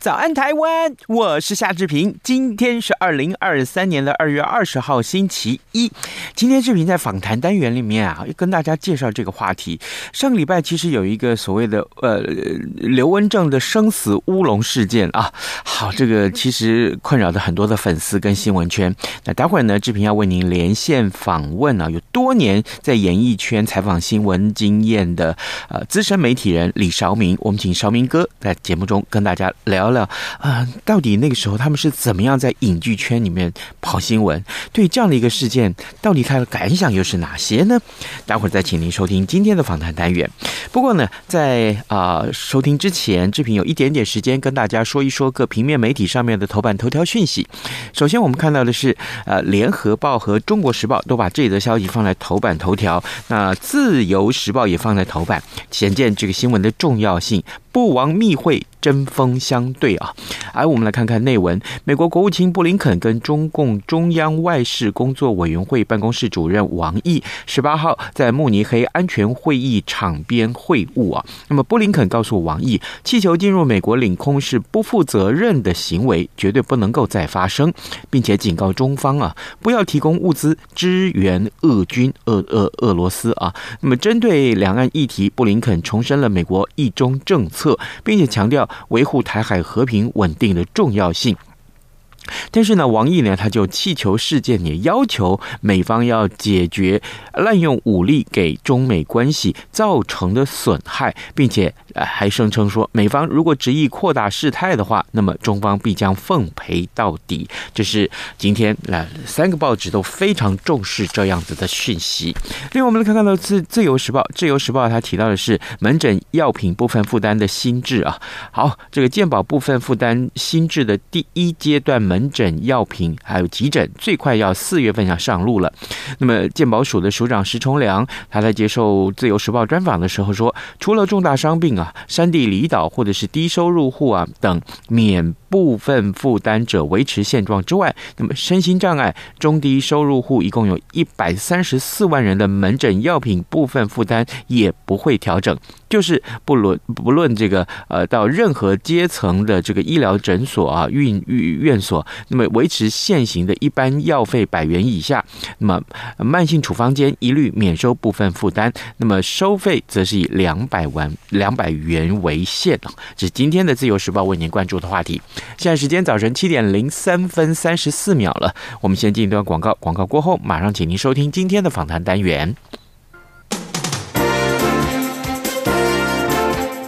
早安，台湾！我是夏志平。今天是二零二三年的二月二十号，星期一。今天志平在访谈单元里面啊，要跟大家介绍这个话题。上个礼拜其实有一个所谓的呃刘文正的生死乌龙事件啊，好，这个其实困扰着很多的粉丝跟新闻圈。那待会儿呢，志平要为您连线访问啊，有多年在演艺圈采访新闻经验的呃资深媒体人李韶明。我们请韶明哥在节目中跟大家聊。了啊，到底那个时候他们是怎么样在影剧圈里面跑新闻？对这样的一个事件，到底他的感想又是哪些呢？待会儿再请您收听今天的访谈单元。不过呢，在啊、收听之前，志平有一点点时间跟大家说一说各平面媒体上面的头版头条讯息。首先，我们看到的是，呃，《联合报》和《中国时报》都把这则消息放在头版头条，那《自由时报》也放在头版，显见这个新闻的重要性。布王密会针锋相对啊！哎我们来看看内文。美国国务卿布林肯跟中共中央外事工作委员会办公室主任王毅十八号在慕尼黑安全会议场边会晤啊。那么布林肯告诉王毅，气球进入美国领空是不负责任的行为，绝对不能够再发生，并且警告中方啊，不要提供物资支援俄军、俄俄俄罗斯啊。那么针对两岸议题，布林肯重申了美国一中政策。并且强调维护台海和平稳定的重要性。但是呢，王毅呢，他就气球事件也要求美方要解决滥用武力给中美关系造成的损害，并且还声称说，美方如果执意扩大事态的话，那么中方必将奉陪到底。这是今天来三个报纸都非常重视这样子的讯息。另外，我们来看看到自自由时报，自由时报它提到的是门诊药品部分负担的新制啊。好，这个健保部分负担新制的第一阶段。门门诊药品还有急诊，最快要四月份要上路了。那么健保署的署长石崇良，他在接受《自由时报》专访的时候说，除了重大伤病啊、山地离岛或者是低收入户啊等免部分负担者维持现状之外，那么身心障碍、中低收入户一共有一百三十四万人的门诊药品部分负担也不会调整。就是不论不论这个呃到任何阶层的这个医疗诊所啊、运院院所，那么维持现行的一般药费百元以下，那么慢性处方间一律免收部分负担，那么收费则是以两百万两百元为限。这是今天的自由时报为您关注的话题。现在时间早晨七点零三分三十四秒了，我们先进一段广告，广告过后马上请您收听今天的访谈单元。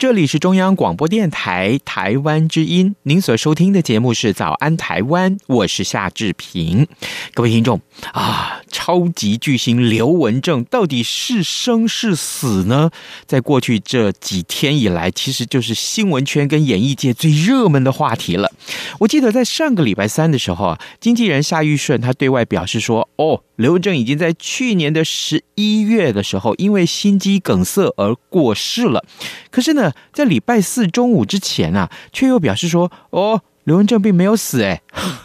这里是中央广播电台台湾之音，您所收听的节目是《早安台湾》，我是夏志平。各位听众啊，超级巨星刘文正到底是生是死呢？在过去这几天以来，其实就是新闻圈跟演艺界最热门的话题了。我记得在上个礼拜三的时候啊，经纪人夏玉顺他对外表示说：“哦，刘文正已经在去年的十一月的时候，因为心肌梗塞而过世了。”可是呢，在礼拜四中午之前啊，却又表示说：“哦。”刘文正并没有死哎，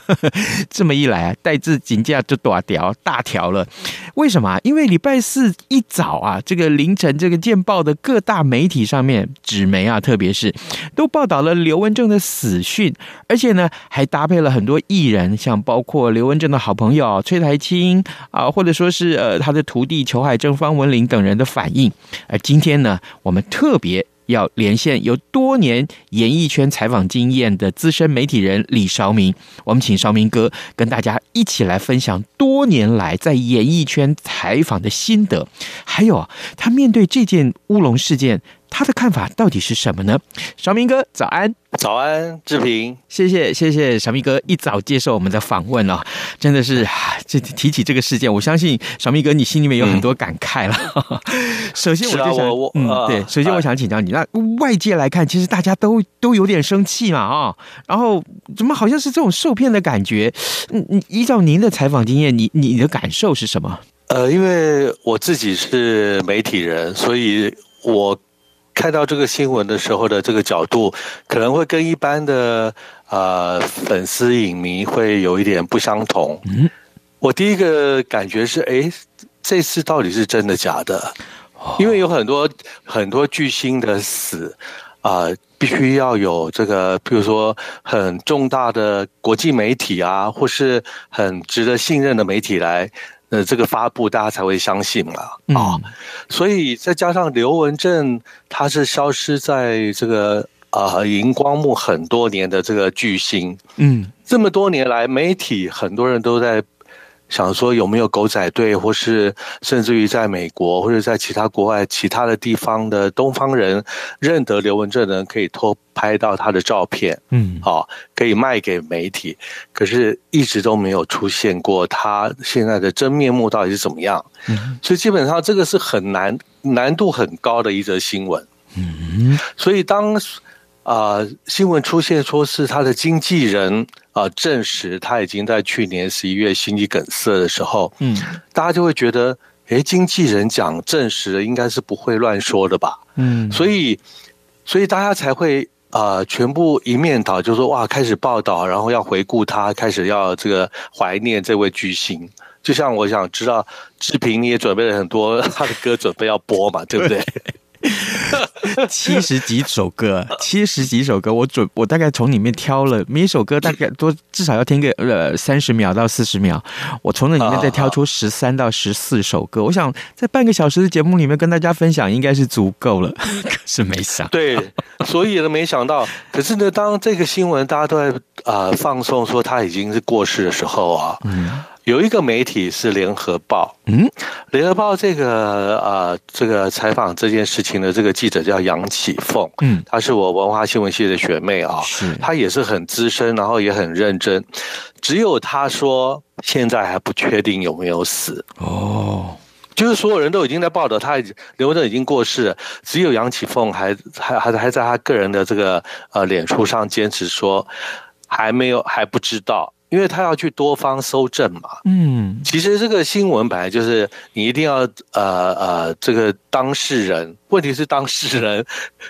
这么一来啊，戴志真的就大条大条了。为什么啊？因为礼拜四一早啊，这个凌晨这个见报的各大媒体上面，纸媒啊，特别是都报道了刘文正的死讯，而且呢，还搭配了很多艺人，像包括刘文正的好朋友崔苔菁啊，或者说是呃他的徒弟裘海正、方文琳等人的反应。而今天呢，我们特别。要连线有多年演艺圈采访经验的资深媒体人李绍明，我们请绍明哥跟大家一起来分享多年来在演艺圈采访的心得，还有啊，他面对这件乌龙事件。他的看法到底是什么呢？小明哥，早安！早安，志平，谢谢谢谢小明哥一早接受我们的访问哦，真的是这提起这个事件，我相信小明哥你心里面有很多感慨了。嗯、首先我就想，啊、我嗯，对，首先我想请教你，那外界来看，其实大家都都有点生气嘛啊、哦，然后怎么好像是这种受骗的感觉？嗯，依照您的采访经验，你你的感受是什么？呃，因为我自己是媒体人，所以我。看到这个新闻的时候的这个角度，可能会跟一般的呃粉丝影迷会有一点不相同。嗯，我第一个感觉是，哎，这次到底是真的假的？因为有很多很多巨星的死啊，呃，必须要有这个，比如说很重大的国际媒体啊，或是很值得信任的媒体来。呃，这个发布大家才会相信了啊，哦，所以再加上刘文正他是消失在这个啊荧光幕很多年的这个巨星，嗯，这么多年来，媒体很多人都在。想说有没有狗仔队，或是甚至于在美国或者在其他国外其他的地方的东方人认得刘文正的人，可以偷拍到他的照片，嗯，好，可以卖给媒体，可是一直都没有出现过他现在的真面目到底是怎么样？嗯，所以基本上这个是很难难度很高的一则新闻，嗯，所以当。啊、呃，新闻出现说是他的经纪人啊、呃、证实他已经在去年十一月心肌梗塞的时候，嗯，大家就会觉得，诶，经纪人讲证实了，应该是不会乱说的吧？嗯，所以，所以大家才会啊、呃，全部一面倒，就说哇，开始报道，然后要回顾他，开始要这个怀念这位巨星。就像我想知道，志平你也准备了很多他的歌，准备要播嘛，对不对？七十几首歌，七十几首歌，我准我大概从里面挑了每一首歌，大概多至少要听个呃三十秒到四十秒，我从那里面再挑出十三到十四首歌，我想在半个小时的节目里面跟大家分享应该是足够了，可是没想。对，所以呢没想到，可是呢当这个新闻大家都在啊、呃、放送说他已经是过世的时候啊。嗯有一个媒体是联合报，嗯，联合报这个呃，这个采访这件事情的这个记者叫杨启凤，嗯，她是我文化新闻系的学妹啊，是，她也是很资深，然后也很认真，只有她说现在还不确定有没有死，哦，就是所有人都已经在报道他刘文正已经过世，只有杨启凤还还还还在他个人的这个呃脸书上坚持说还没有还不知道。因为他要去多方搜证嘛，嗯，其实这个新闻本来就是你一定要呃呃，这个当事人，问题是当事人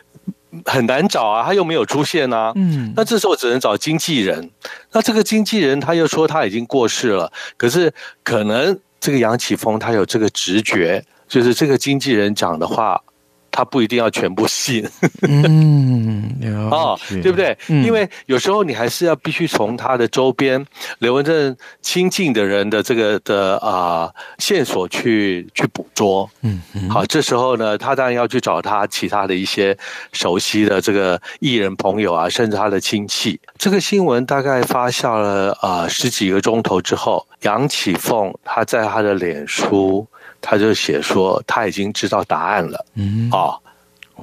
很难找啊，他又没有出现啊，嗯，那这时候只能找经纪人，那这个经纪人他又说他已经过世了，可是可能这个杨启峰他有这个直觉，就是这个经纪人讲的话。他不一定要全部信，嗯，哦，对不对？嗯，因为有时候你还是要必须从他的周边刘文正亲近的人的这个的啊线索去去捕捉，嗯嗯。好，这时候呢，他当然要去找他其他的一些熟悉的这个艺人朋友啊，甚至他的亲戚。这个新闻大概发酵了啊十几个钟头之后，杨启凤他在他的脸书。他就写说他已经知道答案了，嗯，哦，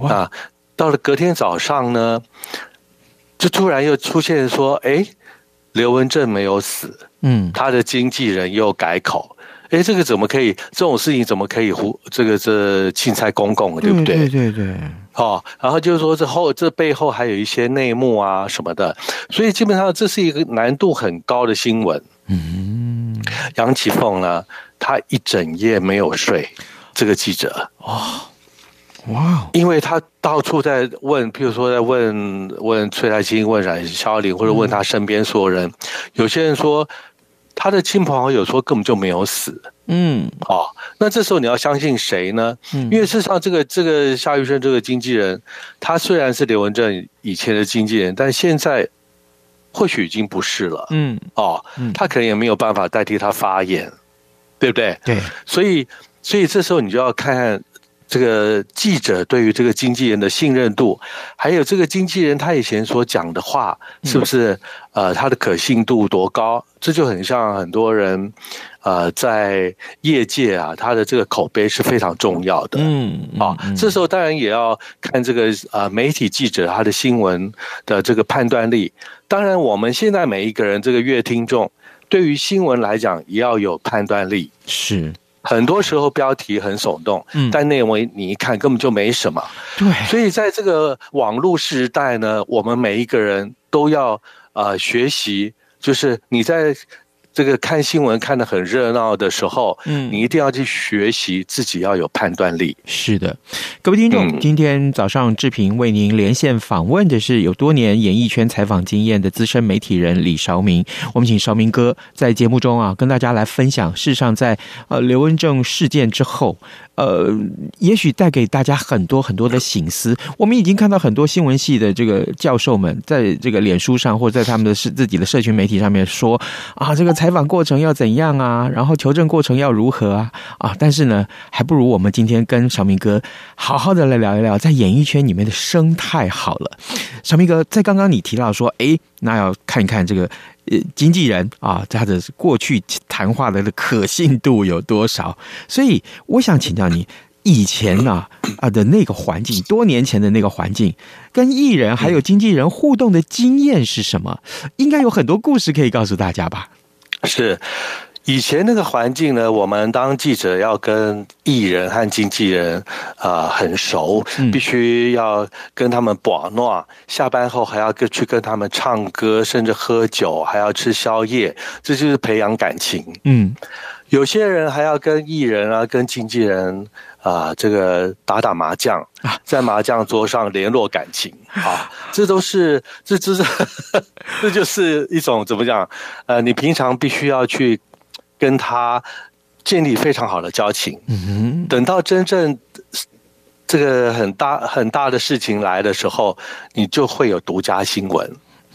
那到了隔天早上呢，就突然又出现说，哎，刘文正没有死，嗯，他的经纪人又改口，哎，这个怎么可以？这种事情怎么可以胡？这个这青菜公公，对不对？对对对。哦，然后就是说这后这背后还有一些内幕啊什么的，所以基本上这是一个难度很高的新闻。嗯，杨启凤呢，他一整夜没有睡，这个记者哦。哇！因为他到处在问，譬如说在问问崔台青、问冉肖玲，或者问他身边所有人。嗯、有些人说他的亲朋好友说根本就没有死。嗯，哦，那这时候你要相信谁呢？嗯，因为事实上，这个这个夏玉生这个经纪人，他虽然是刘文正以前的经纪人，但现在或许已经不是了。嗯，哦，他可能也没有办法代替他发言，对不对？对，所以所以这时候你就要看看。这个记者对于这个经纪人的信任度，还有这个经纪人他以前所讲的话，是不是呃他的可信度多高？这就很像很多人呃在业界啊，他的这个口碑是非常重要的。嗯，啊，这时候当然也要看这个呃媒体记者他的新闻的这个判断力。当然，我们现在每一个人这个乐听众，对于新闻来讲也要有判断力。是。很多时候标题很耸动，嗯，但内容你一看根本就没什么，对，所以在这个网络时代呢，我们每一个人都要呃学习，就是你在。这个看新闻看得很热闹的时候，嗯，你一定要去学习自己要有判断力。是的，各位听众，嗯、今天早上志平为您连线访问的是有多年演艺圈采访经验的资深媒体人李韶明。我们请韶明哥在节目中啊，跟大家来分享。事实上，在呃刘文正事件之后。呃，也许带给大家很多很多的醒思。我们已经看到很多新闻系的这个教授们，在这个脸书上或者在他们的是自己的社群媒体上面说啊，这个采访过程要怎样啊，然后求证过程要如何啊啊！但是呢，还不如我们今天跟小明哥好好的来聊一聊，在演艺圈里面的生态好了。小明哥，在刚刚你提到说，哎，那要看一看这个。呃，经纪人啊，他的过去谈话的可信度有多少？所以我想请教你，以前呢啊的那个环境，多年前的那个环境，跟艺人还有经纪人互动的经验是什么？应该有很多故事可以告诉大家吧？是。以前那个环境呢，我们当记者要跟艺人和经纪人啊、呃、很熟，必须要跟他们把闹，下班后还要跟去跟他们唱歌，甚至喝酒，还要吃宵夜，这就是培养感情。嗯，有些人还要跟艺人啊、跟经纪人啊、呃，这个打打麻将，在麻将桌上联络感情啊，这都是这这是 这就是一种怎么讲？呃，你平常必须要去。跟他建立非常好的交情，嗯等到真正这个很大很大的事情来的时候，你就会有独家新闻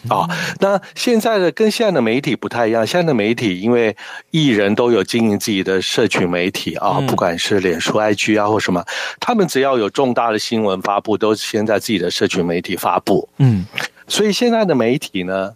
啊。那现在的跟现在的媒体不太一样，现在的媒体因为艺人都有经营自己的社群媒体啊，不管是脸书、IG 啊或什么，他们只要有重大的新闻发布，都先在自己的社群媒体发布。嗯，所以现在的媒体呢，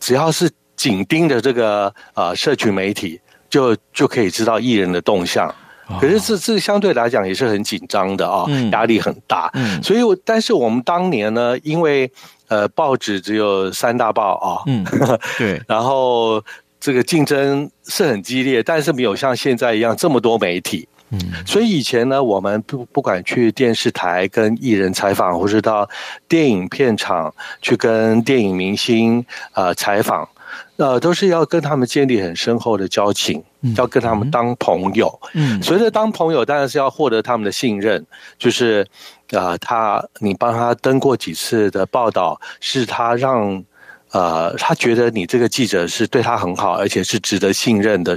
只要是紧盯着这个呃社群媒体。就就可以知道艺人的动向，可是这这相对来讲也是很紧张的啊，压力很大。嗯，所以我但是我们当年呢，因为呃报纸只有三大报啊，嗯，对，然后这个竞争是很激烈，但是没有像现在一样这么多媒体。嗯，所以以前呢，我们不不管去电视台跟艺人采访，或是到电影片场去跟电影明星呃采访。呃，都是要跟他们建立很深厚的交情，要跟他们当朋友。嗯，所以说当朋友当然是要获得他们的信任，就是啊、呃，他你帮他登过几次的报道，是他让呃他觉得你这个记者是对他很好，而且是值得信任的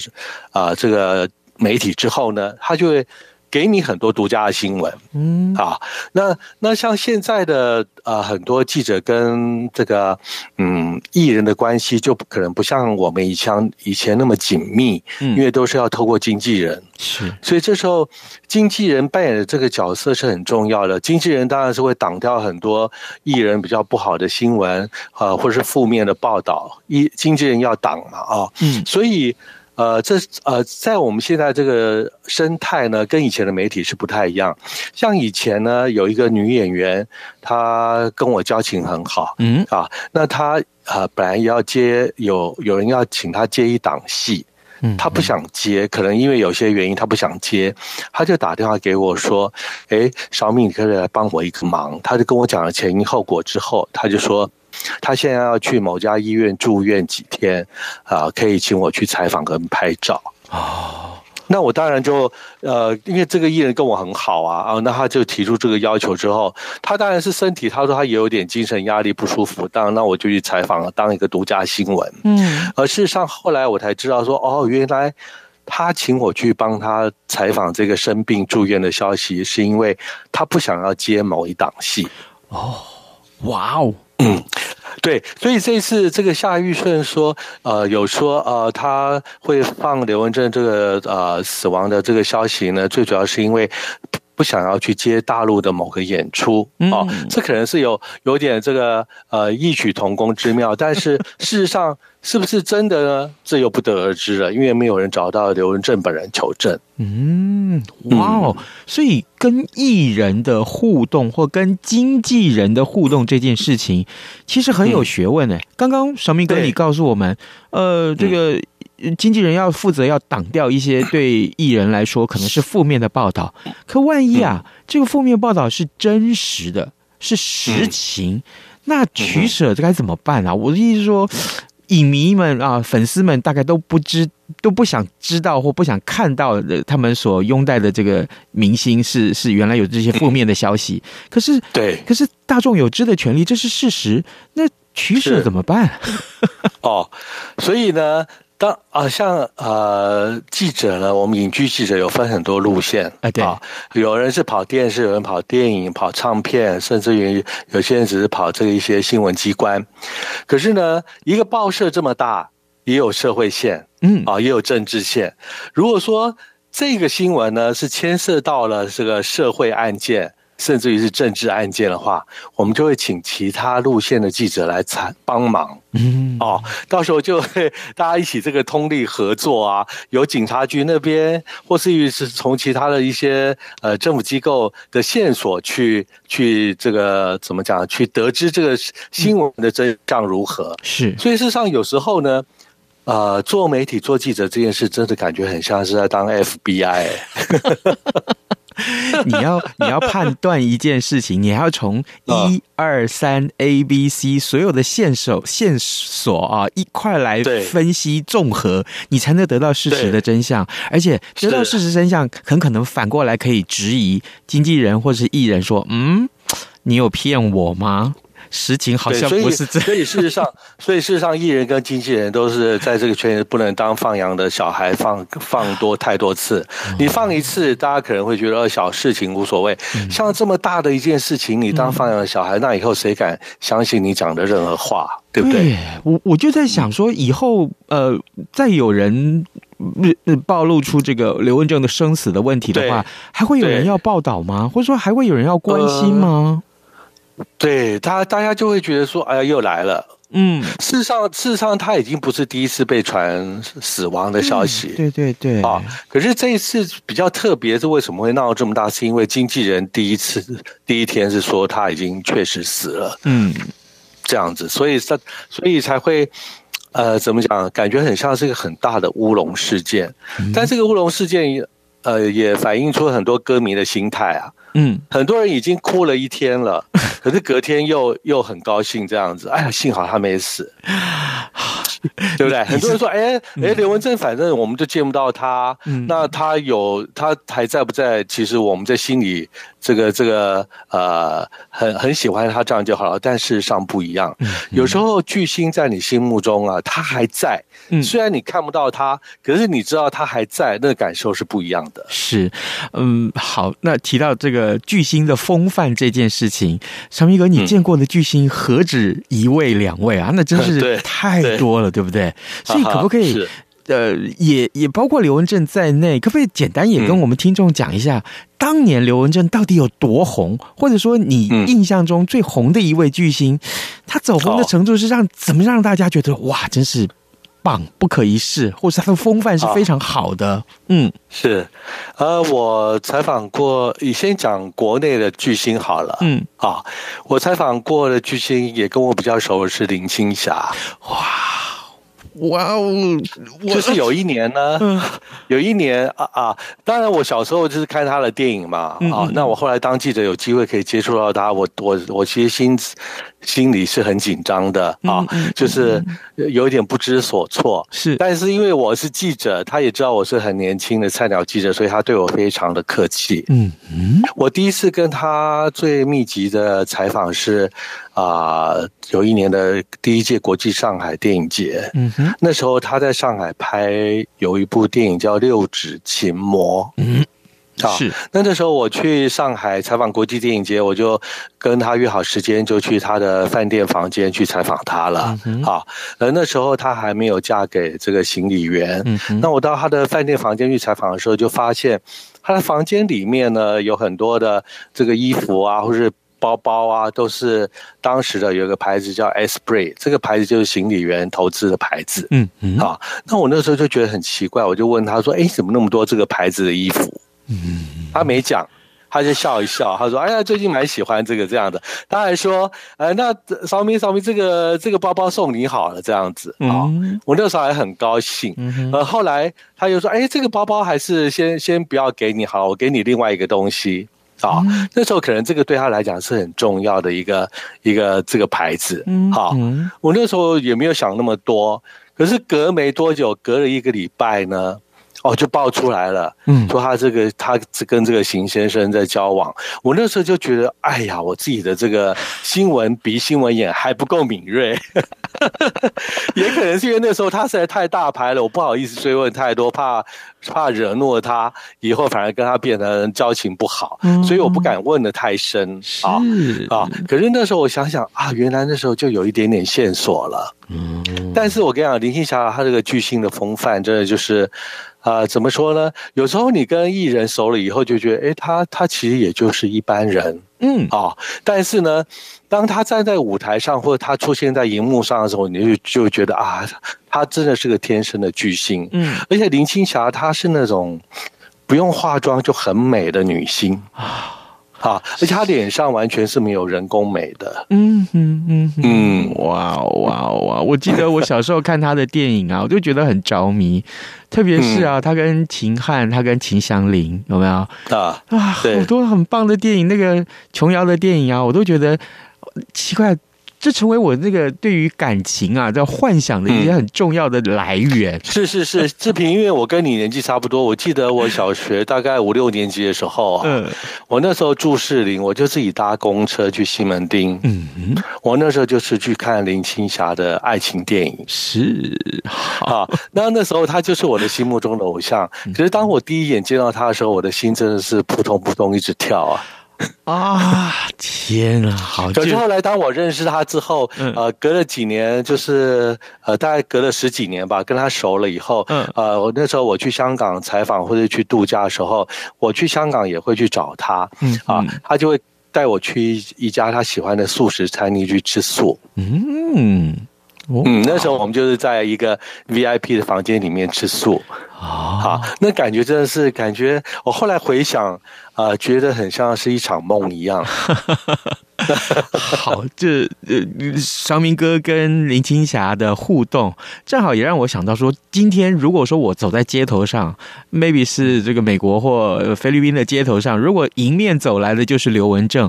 啊、呃，这个媒体之后呢，他就会。给你很多独家的新闻，嗯。啊，那那像现在的呃很多记者跟这个嗯艺人的关系就可能不像我们以前以前那么紧密，嗯，因为都是要透过经纪人，是，所以这时候经纪人扮演的这个角色是很重要的。经纪人当然是会挡掉很多艺人比较不好的新闻啊，或者是负面的报道，一经纪人要挡嘛啊，嗯，所以。呃，这呃，在我们现在这个生态呢，跟以前的媒体是不太一样。像以前呢，有一个女演员，她跟我交情很好，嗯啊，那她呃本来要接有有人要请她接一档戏，嗯，她不想接，可能因为有些原因她不想接，她就打电话给我说：“哎，小敏，你可以来帮我一个忙。”她就跟我讲了前因后果之后，她就说。他现在要去某家医院住院几天，啊，可以请我去采访跟拍照哦。那我当然就呃，因为这个艺人跟我很好啊，啊，那他就提出这个要求之后，他当然是身体，他说他也有点精神压力不舒服，当然那我就去采访了，当一个独家新闻。嗯，而事实上后来我才知道说，哦，原来他请我去帮他采访这个生病住院的消息，是因为他不想要接某一档戏。哦，哇哦。嗯，对，所以这次这个夏玉顺说，呃，有说呃，他会放刘文正这个呃死亡的这个消息呢，最主要是因为不想要去接大陆的某个演出哦，这可能是有有点这个呃异曲同工之妙，但是 事实上。是不是真的呢？这又不得而知了，因为没有人找到刘文正本人求证。嗯，哇哦！所以跟艺人的互动或跟经纪人的互动这件事情，其实很有学问诶。刚刚小明哥你告诉我们，呃，这个经纪人要负责要挡掉一些对艺人来说可能是负面的报道。可万一啊，这个负面报道是真实的，是实情，那取舍这该怎么办啊？我的意思是说。影迷们啊，粉丝们大概都不知都不想知道或不想看到的，他们所拥戴的这个明星是是原来有这些负面的消息。可是 对，可是大众有知的权利，这是事实。那取舍怎么办？哦，所以呢？当啊，像呃记者呢，我们影剧记者有分很多路线啊，对啊，有人是跑电视，有人跑电影，跑唱片，甚至于有些人只是跑这个一些新闻机关。可是呢，一个报社这么大，也有社会线，嗯啊，也有政治线。如果说这个新闻呢是牵涉到了这个社会案件。甚至于是政治案件的话，我们就会请其他路线的记者来参帮忙。嗯，哦，到时候就会大家一起这个通力合作啊，由警察局那边，或是于是从其他的一些呃政府机构的线索去去这个怎么讲，去得知这个新闻的真相如何。是，所以事实上有时候呢，呃，做媒体做记者这件事，真的感觉很像是在当 FBI。你要你要判断一件事情，你还要从 一二三 A B C 所有的线索线索啊一块来分析综合，你才能得到事实的真相。而且得到事实真相，很可能反过来可以质疑经纪人或是艺人说：“嗯，你有骗我吗？”实情好像不是这样，所以事实上，所以事实上，艺人跟经纪人都是在这个圈子不能当放羊的小孩，放放多太多次。你放一次，大家可能会觉得小事情无所谓。像这么大的一件事情，你当放羊的小孩，那以后谁敢相信你讲的任何话？对不对？我我就在想说，以后呃，再有人暴露出这个刘文正的生死的问题的话，还会有人要报道吗？或者说还会有人要关心吗？对他，大家就会觉得说：“哎呀，又来了。”嗯，事实上，事实上，他已经不是第一次被传死亡的消息。对对对啊！可是这一次比较特别，是为什么会闹这么大？是因为经纪人第一次第一天是说他已经确实死了。嗯，这样子，所以他所以才会呃，怎么讲？感觉很像是一个很大的乌龙事件。但这个乌龙事件，呃，也反映出很多歌迷的心态啊。嗯，很多人已经哭了一天了，可是隔天又又很高兴这样子。哎呀，幸好他没死，对不对？很多人说，哎哎，刘文正，反正我们就见不到他，那他有他还在不在？其实我们在心里。这个这个呃，很很喜欢他这样就好了，但事实上不一样。有时候巨星在你心目中啊，他还在，虽然你看不到他，可是你知道他还在，那个感受是不一样的。是，嗯，好，那提到这个巨星的风范这件事情，小明哥，你见过的巨星何止一位两位啊？那真是 太多了，对，对不对？所以可不可以？呃，也也包括刘文正在内，可不可以简单也跟我们听众讲一下，嗯、当年刘文正到底有多红，或者说你印象中最红的一位巨星，嗯、他走红的程度是让、哦、怎么让大家觉得哇，真是棒，不可一世，或是他的风范是非常好的。啊、嗯，是，呃，我采访过，你先讲国内的巨星好了。嗯，啊，我采访过的巨星也跟我比较熟的是林青霞。哇。哇哦！就是有一年呢，嗯、有一年啊啊！当然，我小时候就是看他的电影嘛。啊，那我后来当记者有机会可以接触到他，我我我其实心心里是很紧张的啊，就是有一点不知所措。是，但是因为我是记者，他也知道我是很年轻的菜鸟记者，所以他对我非常的客气。嗯嗯，我第一次跟他最密集的采访是。啊、呃，有一年的第一届国际上海电影节，嗯哼，那时候他在上海拍有一部电影叫《六指琴魔》，嗯，啊，是。那那时候我去上海采访国际电影节，我就跟他约好时间，就去他的饭店房间去采访他了。嗯哼，啊，呃那时候他还没有嫁给这个行李员。嗯哼，那我到他的饭店房间去采访的时候，就发现他的房间里面呢有很多的这个衣服啊，或是。包包啊，都是当时的有一个牌子叫 Esprit，这个牌子就是行李员投资的牌子。嗯嗯，啊，那我那时候就觉得很奇怪，我就问他说：“哎，怎么那么多这个牌子的衣服？”嗯，他没讲，他就笑一笑，他说：“哎呀，最近蛮喜欢这个这样的。”他还说：“呃，那绍明绍明，这个这个包包送你好了，这样子。”啊，我那时候还很高兴。呃，后来他又说：“哎，这个包包还是先先不要给你好了，我给你另外一个东西。”啊，那时候可能这个对他来讲是很重要的一个一个这个牌子。好，我那时候也没有想那么多，可是隔没多久，隔了一个礼拜呢。哦，就爆出来了，嗯，说他这个他跟这个邢先生在交往，我那时候就觉得，哎呀，我自己的这个新闻鼻新闻眼还不够敏锐，也可能是因为那时候他实在太大牌了，我不好意思追问太多，怕怕惹怒了他，以后反而跟他变得交情不好，嗯，所以我不敢问的太深啊啊。可是那时候我想想啊，原来那时候就有一点点线索了，嗯，但是我跟你讲，林青霞她这个巨星的风范，真的就是。啊、呃，怎么说呢？有时候你跟艺人熟了以后，就觉得，诶，他他其实也就是一般人，嗯啊、哦。但是呢，当他站在舞台上，或者他出现在荧幕上的时候，你就就觉得啊，他真的是个天生的巨星，嗯。而且林青霞她是那种不用化妆就很美的女星啊。啊！而且他脸上完全是没有人工美的。嗯嗯嗯嗯，哇哇哇！我记得我小时候看他的电影啊，我就觉得很着迷。特别是啊，他跟秦汉，他跟秦祥林，有没有啊？啊，好多很棒的电影，那个琼瑶的电影啊，我都觉得奇怪。这成为我那个对于感情啊，在幻想的一些很重要的来源。嗯、是是是，志平，因为我跟你年纪差不多，我记得我小学大概五六年级的时候啊，嗯，我那时候住士林，我就自己搭公车去西门町。嗯嗯，我那时候就是去看林青霞的爱情电影。是啊，那那时候她就是我的心目中的偶像。可是当我第一眼见到她的时候，我的心真的是扑通扑通一直跳啊。啊天啊！好，可是后来当我认识他之后，嗯、呃，隔了几年，就是呃，大概隔了十几年吧，跟他熟了以后，嗯，呃，我那时候我去香港采访或者去度假的时候，我去香港也会去找他，嗯啊，他就会带我去一家他喜欢的素食餐厅去吃素，嗯，嗯，那时候我们就是在一个 VIP 的房间里面吃素，啊，好，那感觉真的是感觉，我后来回想。啊、呃，觉得很像是一场梦一样。好，这呃，绍明哥跟林青霞的互动，正好也让我想到说，今天如果说我走在街头上，maybe 是这个美国或菲律宾的街头上，如果迎面走来的就是刘文正，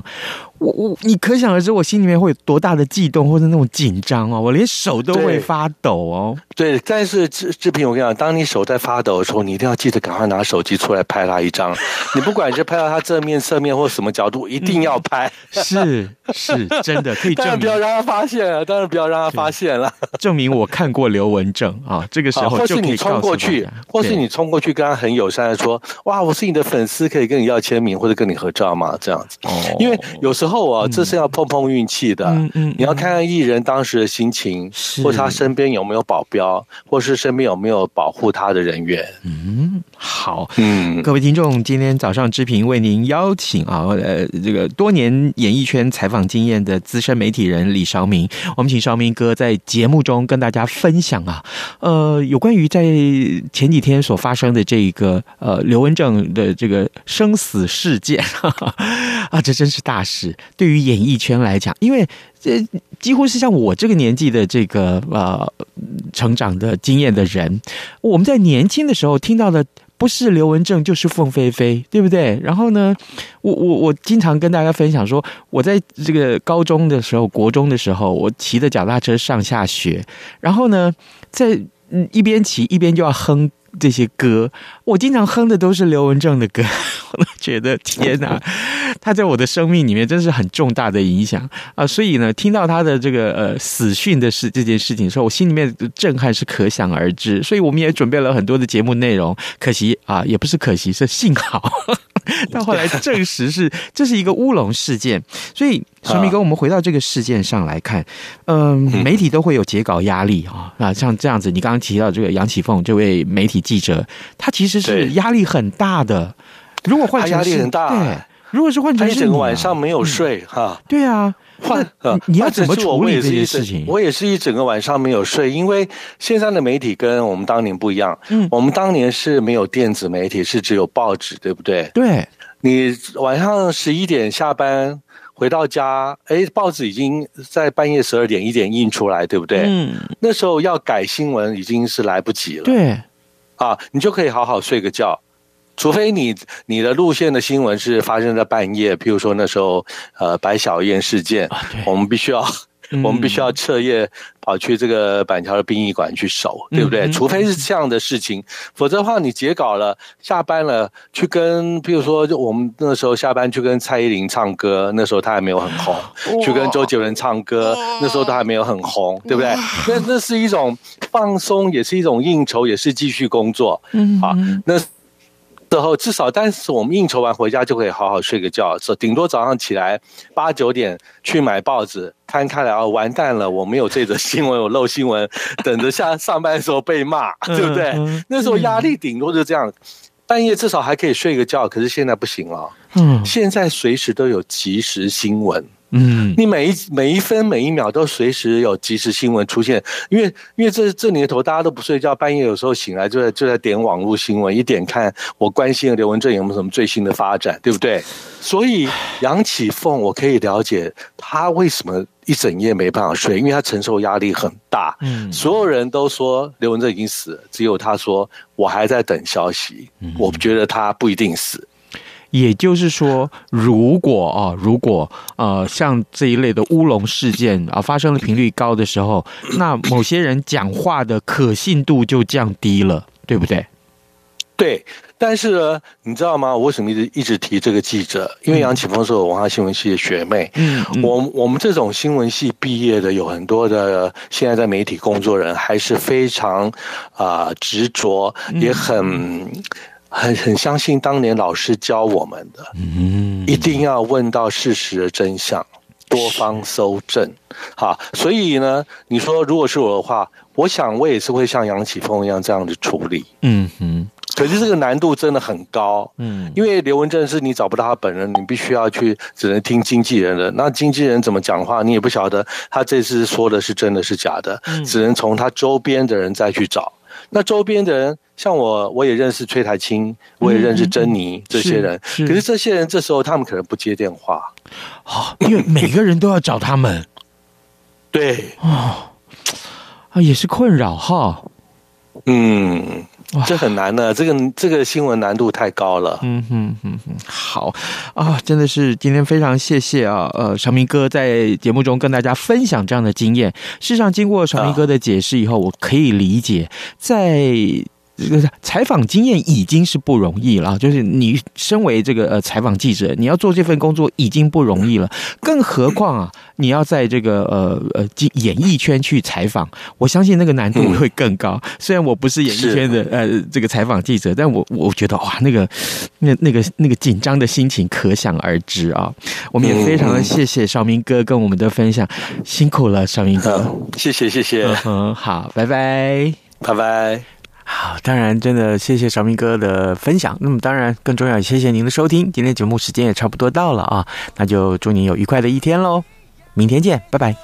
我我你可想而知，我心里面会有多大的悸动或者那种紧张哦，我连手都会发抖哦。对，但是志志平，我跟你讲，当你手在发抖的时候，你一定要记得赶快拿手机出来拍他一张。你不管是拍到他正面、侧面或什么角度，一定要拍。嗯、是。是真的，可以 证明。当然不要让他发现了，当然不要让他发现了。证明我看过刘文正啊，这个时候或是你冲过去，或是你冲过去跟他很友善的说：“哇，我是你的粉丝，可以跟你要签名或者跟你合照吗？”这样子。哦。因为有时候啊，这是要碰碰运气的。嗯嗯。你要看看艺人当时的心情，或他身边有没有保镖，或是身边有没有保护他的人员。嗯。好，嗯，各位听众，今天早上之平为您邀请啊，呃，这个多年演艺圈采访经验的资深媒体人李绍明，我们请绍明哥在节目中跟大家分享啊，呃，有关于在前几天所发生的这个呃刘文正的这个生死事件，哈 哈啊，这真是大事，对于演艺圈来讲，因为这几乎是像我这个年纪的这个呃成长的经验的人，我们在年轻的时候听到的。不是刘文正就是凤飞飞，对不对？然后呢，我我我经常跟大家分享说，我在这个高中的时候、国中的时候，我骑着脚踏车上下学，然后呢，在一边骑一边就要哼这些歌，我经常哼的都是刘文正的歌，我都觉得天哪，他在我的生命里面真是很重大的影响啊！所以呢，听到他的这个呃死讯的事这件事情的时候，我心里面的震撼是可想而知。所以我们也准备了很多的节目内容，可惜啊，也不是可惜，是幸好。到后来证实是这是一个乌龙事件，所以小明哥，我们回到这个事件上来看，嗯、呃，媒体都会有截稿压力啊，啊，像这样子，你刚刚提到这个杨启凤这位媒体记者，他其实是压力很大的。如果换成压力很大，对，如果是换成是你、啊、一整个晚上没有睡哈、嗯，对啊，换你要怎么处理这些事情？我也是一整个晚上没有睡，因为现在的媒体跟我们当年不一样。嗯，我们当年是没有电子媒体，是只有报纸，对不对？对。你晚上十一点下班回到家，哎，报纸已经在半夜十二点一点印出来，对不对？嗯。那时候要改新闻已经是来不及了。对。啊，你就可以好好睡个觉。除非你你的路线的新闻是发生在半夜，譬如说那时候呃白小燕事件，啊、我们必须要、嗯、我们必须要彻夜跑去这个板桥的殡仪馆去守，对不对？嗯、除非是这样的事情，否则的话你截稿了，下班了去跟譬如说就我们那时候下班去跟蔡依林唱歌，那时候她还没有很红，去跟周杰伦唱歌，那时候都还没有很红，对不对？那那是一种放松，也是一种应酬，也是继续工作，嗯，好那。之后至少，但是我们应酬完回家就可以好好睡个觉，是顶多早上起来八九点去买报纸，摊开来哦，完蛋了，我没有这则新闻，我漏新闻，等着下上班的时候被骂，对不对？那时候压力顶多就这样，半夜至少还可以睡个觉，可是现在不行了，嗯，现在随时都有即时新闻。嗯，你每一每一分每一秒都随时有即时新闻出现，因为因为这这年头大家都不睡觉，半夜有时候醒来就在就在点网络新闻，一点看我关心的刘文正有没有什么最新的发展，对不对？所以 杨启凤我可以了解他为什么一整夜没办法睡，因为他承受压力很大。嗯，所有人都说刘文正已经死了，只有他说我还在等消息，我觉得他不一定死。也就是说，如果啊，如果呃，像这一类的乌龙事件啊发生的频率高的时候，那某些人讲话的可信度就降低了，对不对？对，但是呢，你知道吗？我为什么一直一直提这个记者？因为杨启峰是我文化新闻系的学妹。嗯，我我们这种新闻系毕业的有很多的，现在在媒体工作人还是非常啊、呃、执着，也很。很很相信当年老师教我们的，嗯，一定要问到事实的真相，多方搜证，哈，所以呢，你说如果是我的话，我想我也是会像杨启峰一样这样子处理，嗯哼，可是这个难度真的很高，嗯，因为刘文正是你找不到他本人，你必须要去只能听经纪人的，那经纪人怎么讲话，你也不晓得他这次说的是真的是假的，只能从他周边的人再去找。那周边的人，像我，我也认识崔台青，我也认识珍妮这些人。可是这些人这时候他们可能不接电话，啊，因为每个人都要找他们。对，啊，啊，也是困扰哈。嗯。这很难的，这个这个新闻难度太高了。嗯哼哼哼，好啊，真的是今天非常谢谢啊，呃，长明哥在节目中跟大家分享这样的经验。事实上，经过长明哥的解释以后，我可以理解在。这个采访经验已经是不容易了，就是你身为这个呃采访记者，你要做这份工作已经不容易了，更何况啊，你要在这个呃呃演艺圈去采访，我相信那个难度会更高。虽然我不是演艺圈的呃这个采访记者，但我我觉得哇，那个那那个那个紧张的心情可想而知啊。我们也非常的谢谢绍明哥跟我们的分享，辛苦了，绍明哥，谢谢谢谢，嗯，好，拜拜，拜拜。好当然真的谢谢邵明哥的分享。那么当然更重要也谢谢您的收听。今天节目时间也差不多到了啊那就祝您有愉快的一天喽。明天见拜拜。